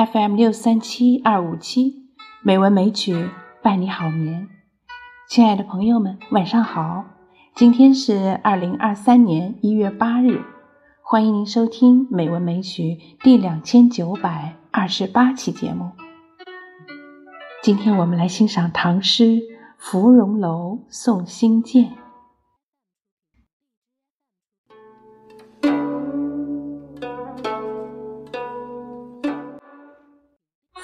FM 六三七二五七，美文美曲伴你好眠。亲爱的朋友们，晚上好！今天是二零二三年一月八日，欢迎您收听《美文美曲》第两千九百二十八期节目。今天我们来欣赏唐诗《芙蓉楼送辛渐》。《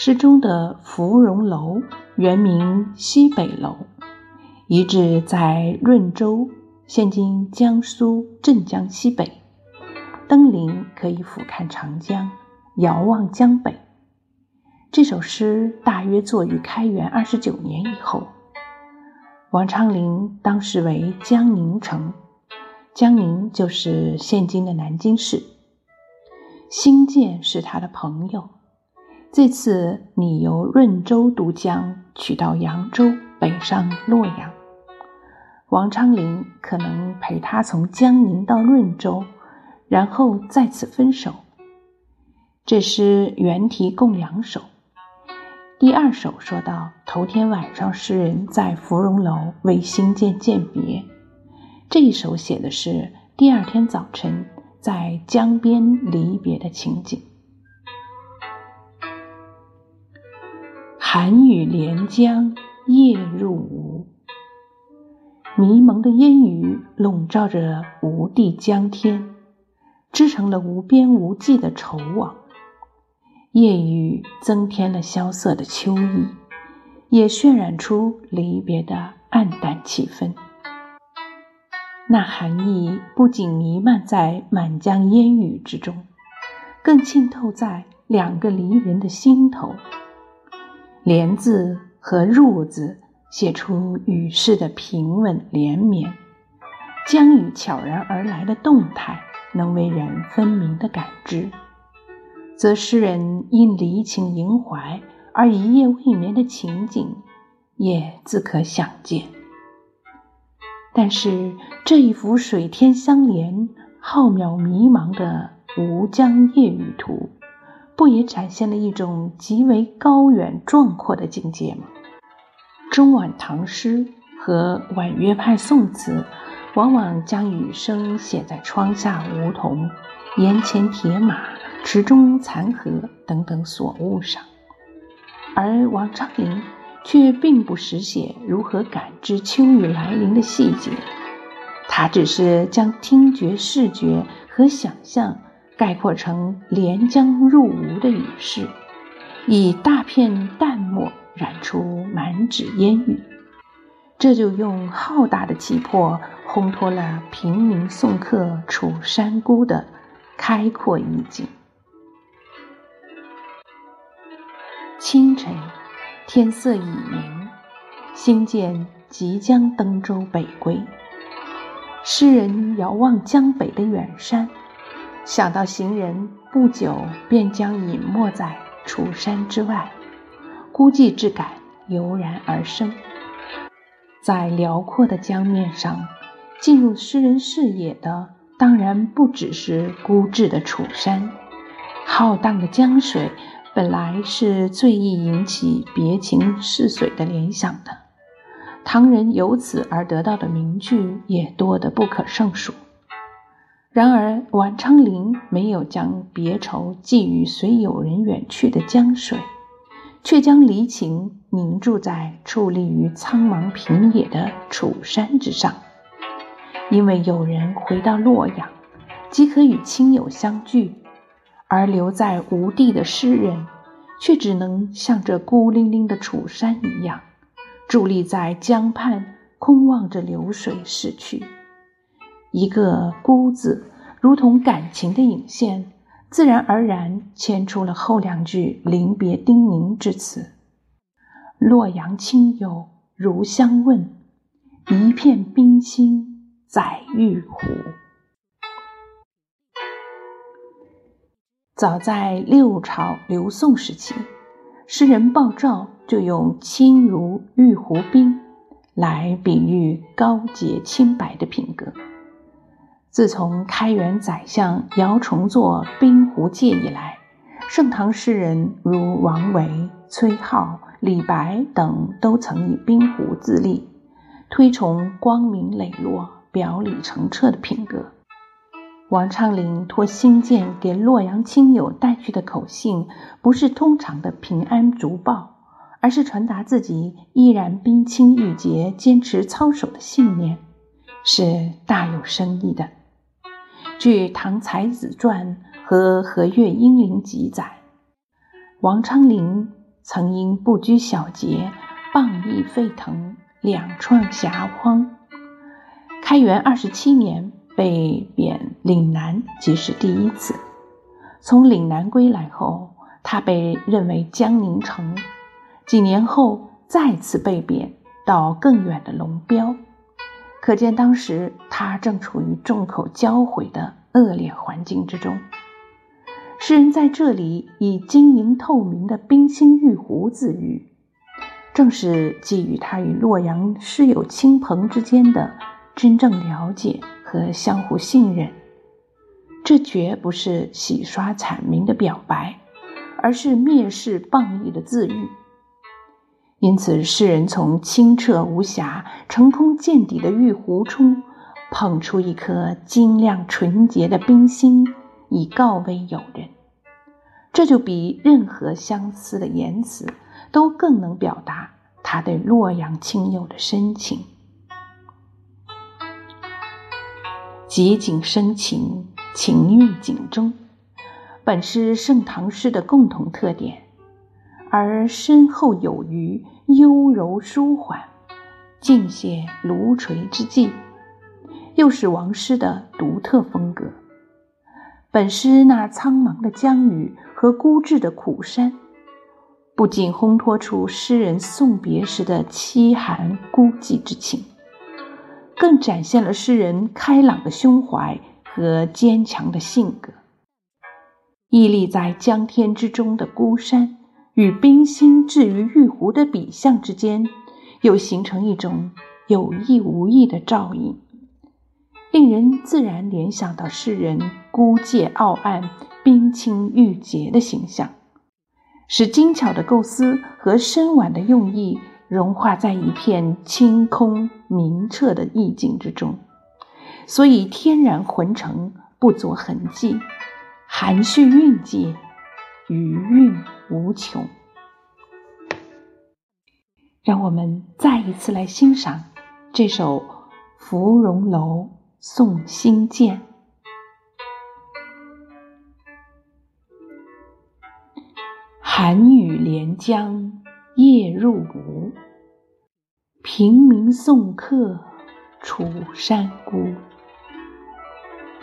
诗中的芙蓉楼原名西北楼，遗址在润州（现今江苏镇江西北）。登临可以俯瞰长江，遥望江北。这首诗大约作于开元二十九年以后。王昌龄当时为江宁城，江宁就是现今的南京市。辛渐是他的朋友。这次你由润州渡江，取到扬州，北上洛阳。王昌龄可能陪他从江宁到润州，然后再次分手。这诗原题共两首。第二首说到头天晚上，诗人在芙蓉楼为新建饯别；这一首写的是第二天早晨在江边离别的情景。寒雨连江夜入吴，迷蒙的烟雨笼罩着吴地江天，织成了无边无际的愁网。夜雨增添了萧瑟的秋意，也渲染出离别的暗淡气氛。那寒意不仅弥漫在满江烟雨之中，更浸透在两个离人的心头。莲字和入字写出雨势的平稳连绵，江雨悄然而来的动态能为人分明的感知，则诗人因离情萦怀而一夜未眠的情景也自可想见。但是这一幅水天相连、浩渺迷茫的吴江夜雨图。不也展现了一种极为高远壮阔的境界吗？中晚唐诗和婉约派宋词，往往将雨声写在窗下梧桐、檐前铁马、池中残荷等等所物上，而王昌龄却并不实写如何感知秋雨来临的细节，他只是将听觉、视觉和想象。概括成连江入吴的雨势，以大片淡墨染出满纸烟雨，这就用浩大的气魄烘托了平明送客楚山孤的开阔意境。清晨，天色已明，星渐即将登舟北归。诗人遥望江北的远山。想到行人不久便将隐没在楚山之外，孤寂之感油然而生。在辽阔的江面上，进入诗人视野的当然不只是孤寂的楚山。浩荡的江水本来是最易引起别情似水的联想的，唐人由此而得到的名句也多得不可胜数。然而，王昌龄没有将别愁寄予随友人远去的江水，却将离情凝注在矗立于苍茫平野的楚山之上。因为友人回到洛阳，即可与亲友相聚，而留在吴地的诗人，却只能像这孤零零的楚山一样，伫立在江畔，空望着流水逝去。一个“孤”字，如同感情的引线，自然而然牵出了后两句临别叮咛之词：“洛阳亲友如相问，一片冰心在玉壶。”早在六朝刘宋时期，诗人鲍照就用“清如玉壶冰”来比喻高洁清白的品格。自从开元宰相姚崇作《冰壶戒》以来，盛唐诗人如王维、崔颢、李白等都曾以冰壶自立，推崇光明磊落、表里澄澈的品格。王昌龄托新建给洛阳亲友带去的口信，不是通常的平安竹报，而是传达自己依然冰清玉洁、坚持操守的信念，是大有深意的。据《唐才子传》和《和岳英灵记载，王昌龄曾因不拘小节、谤议沸腾，两创遐荒。开元二十七年。被贬岭南即是第一次。从岭南归来后，他被认为江宁城。几年后再次被贬到更远的龙标，可见当时他正处于众口交毁的恶劣环境之中。诗人在这里以晶莹透明的冰心玉壶自喻，正是寄予他与洛阳师友亲朋之间的真正了解。和相互信任，这绝不是洗刷阐明的表白，而是蔑视谤议的自喻。因此，诗人从清澈无瑕、澄空见底的玉壶中捧出一颗晶亮纯洁的冰心，以告慰友人。这就比任何相思的言辞都更能表达他对洛阳亲友的深情。结景生情，情韵景中，本是盛唐诗的共同特点；而深厚有余、幽柔舒缓、尽显炉锤之际，又是王诗的独特风格。本诗那苍茫的江雨和孤寂的苦山，不仅烘托出诗人送别时的凄寒孤寂之情。更展现了诗人开朗的胸怀和坚强的性格。屹立在江天之中的孤山，与冰心置于玉壶的笔象之间，又形成一种有意无意的照应，令人自然联想到诗人孤介傲岸、冰清玉洁的形象，使精巧的构思和深婉的用意。融化在一片清空明澈的意境之中，所以天然浑成，不着痕迹，含蓄蕴藉，余韵无穷。让我们再一次来欣赏这首《芙蓉楼送辛渐》。寒雨连江。夜入吴，平明送客楚山孤。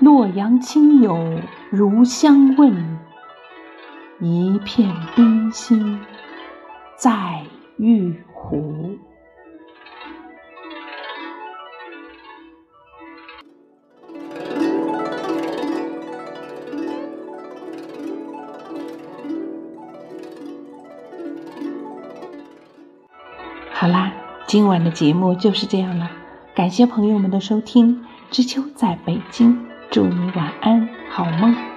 洛阳亲友如相问，一片冰心在玉壶。好啦，今晚的节目就是这样了，感谢朋友们的收听。知秋在北京，祝你晚安，好梦。